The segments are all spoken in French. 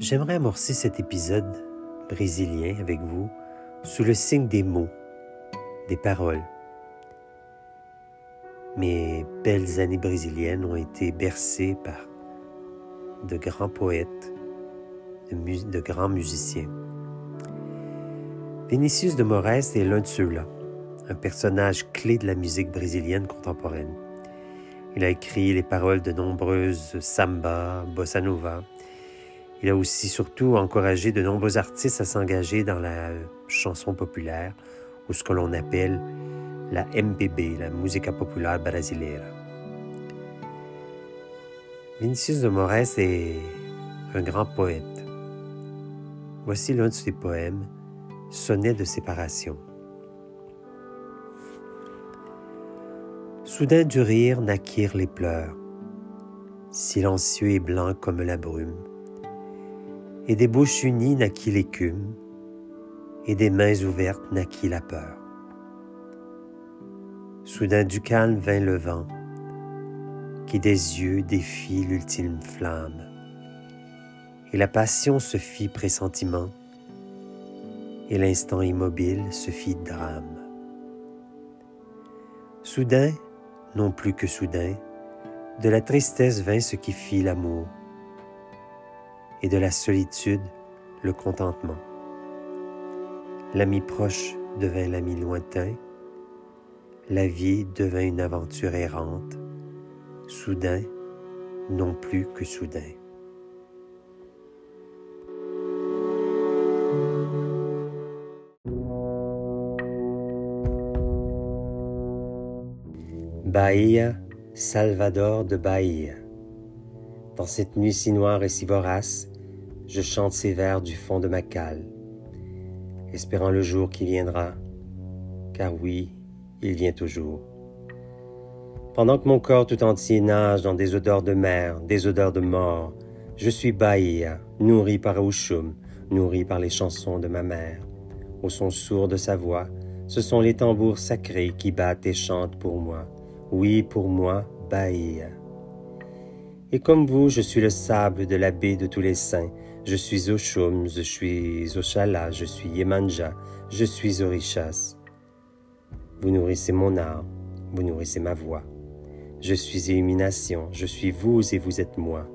J'aimerais amorcer cet épisode brésilien avec vous sous le signe des mots, des paroles. Mes belles années brésiliennes ont été bercées par de grands poètes, de, grands musiciens. Vinicius de Moraes est l'un de ceux-là, un personnage clé de la musique brésilienne contemporaine. Il a écrit les paroles de nombreuses samba, bossa nova. Il a aussi surtout encouragé de nombreux artistes à s'engager dans la chanson populaire ou ce que l'on appelle la MPB, la Música Popular Brasileira. Vinicius de Moraes est un grand poète. Voici l'un de ses poèmes Sonnet de séparation. Soudain du rire naquirent les pleurs, silencieux et blancs comme la brume, et des bouches unies naquit l'écume, et des mains ouvertes naquit la peur. Soudain du calme vint le vent, qui des yeux défie l'ultime flamme, et la passion se fit pressentiment, et l'instant immobile se fit drame. Soudain, non plus que soudain, de la tristesse vint ce qui fit l'amour, et de la solitude le contentement. L'ami proche devint l'ami lointain, la vie devint une aventure errante, soudain, non plus que soudain. Bahia, Salvador de Bahia. Dans cette nuit si noire et si vorace, je chante ces vers du fond de ma cale, espérant le jour qui viendra, car oui, il vient toujours. Pendant que mon corps tout entier nage dans des odeurs de mer, des odeurs de mort, je suis Bahia, nourri par Oshum, nourri par les chansons de ma mère. Au son sourd de sa voix, ce sont les tambours sacrés qui battent et chantent pour moi oui, pour moi, Bahia. Et comme vous, je suis le sable de la baie de tous les saints. Je suis Oshum, je suis Oshala, je suis Yemanja, je suis Orishas. Vous nourrissez mon âme, vous nourrissez ma voix. Je suis illumination, je suis vous et vous êtes moi.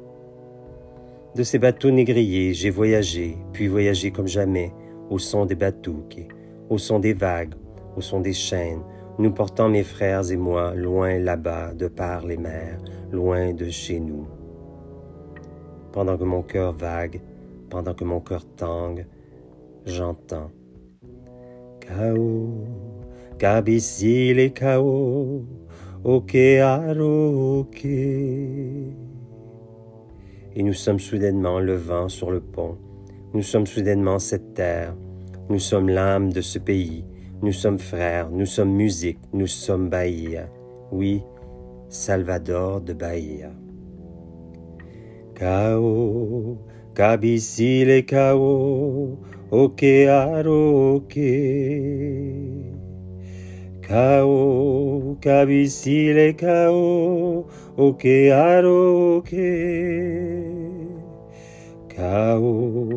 De ces bateaux négriers, j'ai voyagé, puis voyagé comme jamais, au son des batouques, au son des vagues, au son des chaînes, nous portons mes frères et moi loin là-bas de par les mers, loin de chez nous. Pendant que mon cœur vague, pendant que mon cœur tangue, j'entends Kao, kabisile kao, oke ok. Et nous sommes soudainement le vent sur le pont, nous sommes soudainement cette terre, nous sommes l'âme de ce pays, nous sommes frères, nous sommes musique, nous sommes Bahia. Oui, Salvador de Bahia. Kao, kabisile kao, oke aroke. Kao, kabisile kao, oke aroke. Kao,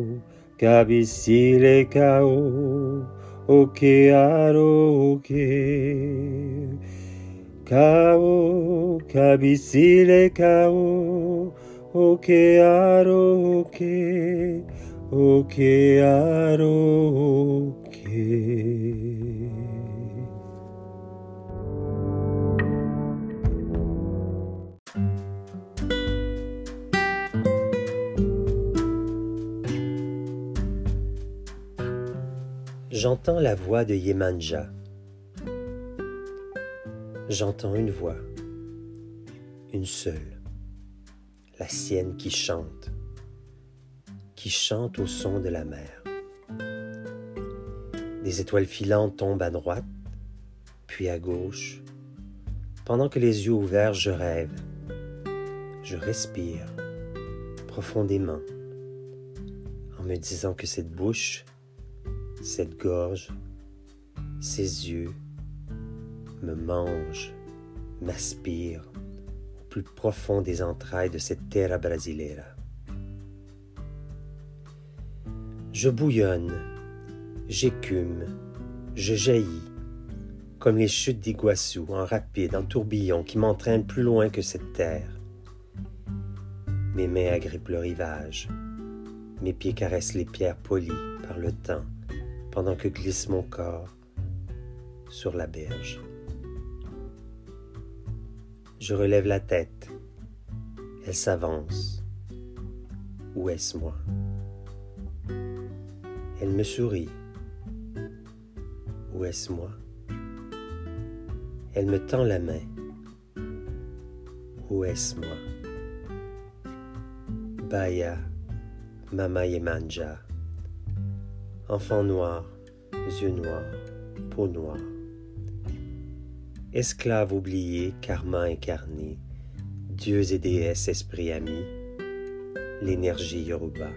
kabisile kao, oke aroke kao kabisile kao oke aroke oke J'entends la voix de Yemanja. J'entends une voix, une seule, la sienne qui chante, qui chante au son de la mer. Des étoiles filantes tombent à droite, puis à gauche, pendant que les yeux ouverts je rêve, je respire profondément en me disant que cette bouche cette gorge, ses yeux me mangent, m'aspirent profond des entrailles de cette terra brasileira. Je bouillonne, j'écume, je jaillis, comme les chutes d'Iguassou en rapide, en tourbillon qui m'entraînent plus loin que cette terre. Mes mains agrippent le rivage, mes pieds caressent les pierres polies par le temps, pendant que glisse mon corps sur la berge. Je relève la tête, elle s'avance. Où est-ce moi? Elle me sourit. Où est-ce moi? Elle me tend la main. Où est-ce moi? Baya, Mama Yemanja, enfant noir, yeux noirs, peau noire, esclave oublié, karma incarné, dieux et déesses esprits amis, l'énergie Yoruba.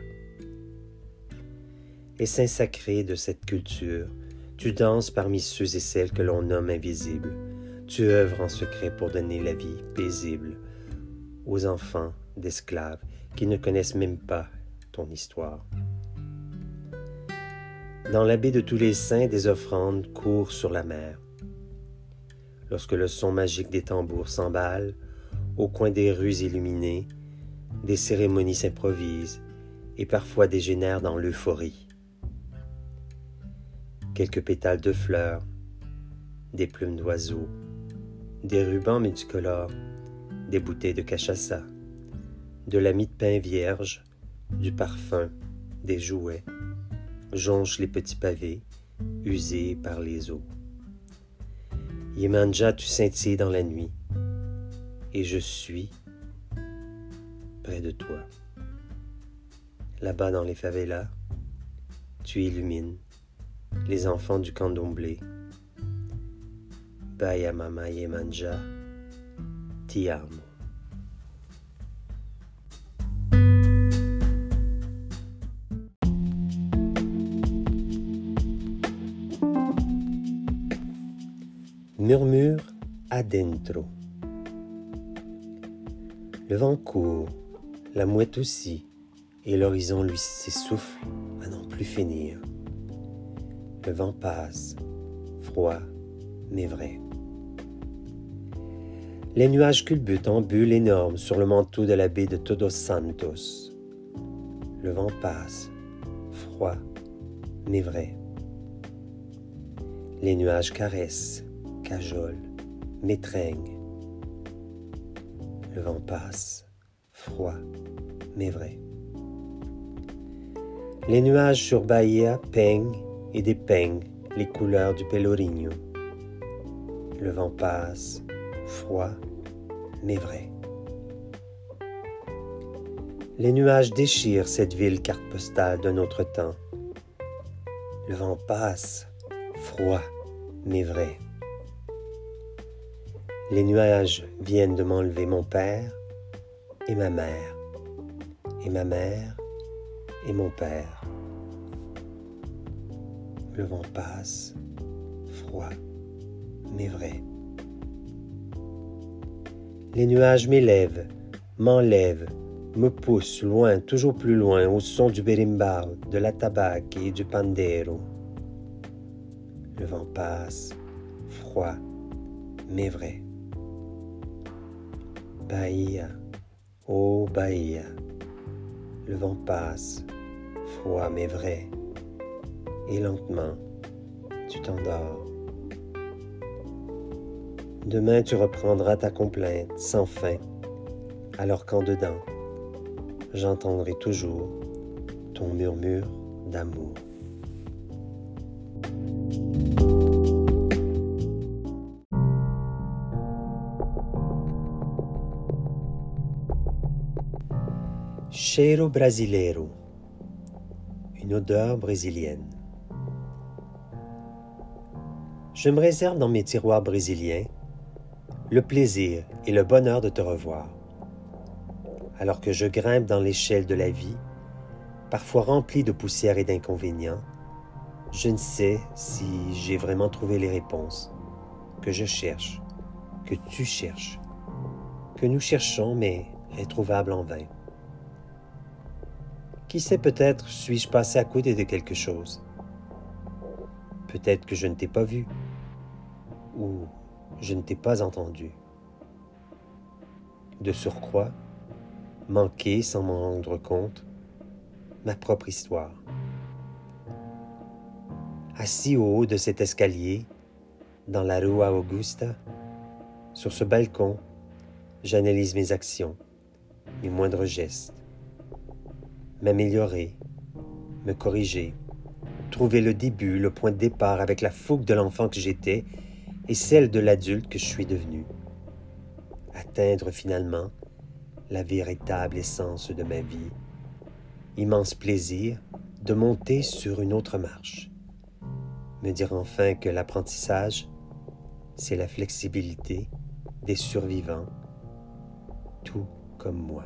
Et sacré de cette culture, tu danses parmi ceux et celles que l'on nomme invisibles. Tu œuvres en secret pour donner la vie paisible aux enfants d'esclaves qui ne connaissent même pas ton histoire. Dans la baie de tous les saints, des offrandes courent sur la mer. Lorsque le son magique des tambours s'emballe, au coin des rues illuminées, des cérémonies s'improvisent et parfois dégénèrent dans l'euphorie. Quelques pétales de fleurs, des plumes d'oiseaux, des rubans multicolores, des bouteilles de cachaça, de la mie de pain vierge, du parfum, des jouets, jonchent les petits pavés, usés par les eaux. Yemanja, tu scintilles dans la nuit, et je suis près de toi. Là-bas dans les favelas, tu illumines les enfants du candomblé. Baya mama Yemanja, ti amo. Murmure adentro. Le vent court, la mouette aussi, et l'horizon lui s'essouffle à n'en plus finir. Le vent passe, froid mais vrai. Les nuages culbutent en bulles énormes sur le manteau de la baie de Todos Santos. Le vent passe, froid mais vrai. Les nuages caressent, cajole, m'étreigne. Le vent passe, froid, mais vrai. Les nuages sur Bahia peignent et dépeignent les couleurs du Pelourinho. Le vent passe, froid, mais vrai. Les nuages déchirent cette ville carte postale d'un autre temps. Le vent passe, froid, mais vrai. Les nuages viennent de m'enlever mon père et ma mère, et ma mère et mon père. Le vent passe, froid, mais vrai. Les nuages m'élèvent, m'enlèvent, me poussent loin, toujours plus loin, au son du berimbau, de la tabac et du pandero. Le vent passe, froid, mais vrai. Bahia, oh Bahia, le vent passe, froid mais vrai, et lentement, tu t'endors. Demain tu reprendras ta complainte sans fin, alors qu'en dedans, j'entendrai toujours ton murmure d'amour. Cheiro brasileiro, une odeur brésilienne. Je me réserve dans mes tiroirs brésiliens le plaisir et le bonheur de te revoir. Alors que je grimpe dans l'échelle de la vie, parfois remplie de poussière et d'inconvénients, je ne sais si j'ai vraiment trouvé les réponses que je cherche, que tu cherches, que nous cherchons mais introuvables en vain. Qui sait peut-être suis-je passé à côté de quelque chose Peut-être que je ne t'ai pas vu ou je ne t'ai pas entendu. De surcroît, manquer sans m'en rendre compte ma propre histoire. Assis au haut de cet escalier, dans la Rua Augusta, sur ce balcon, j'analyse mes actions, mes moindres gestes, m'améliorer, me corriger, trouver le début, le point de départ avec la fougue de l'enfant que j'étais et celle de l'adulte que je suis devenu. Atteindre finalement la véritable essence de ma vie. Immense plaisir de monter sur une autre marche. Me dire enfin que l'apprentissage, c'est la flexibilité des survivants, tout comme moi.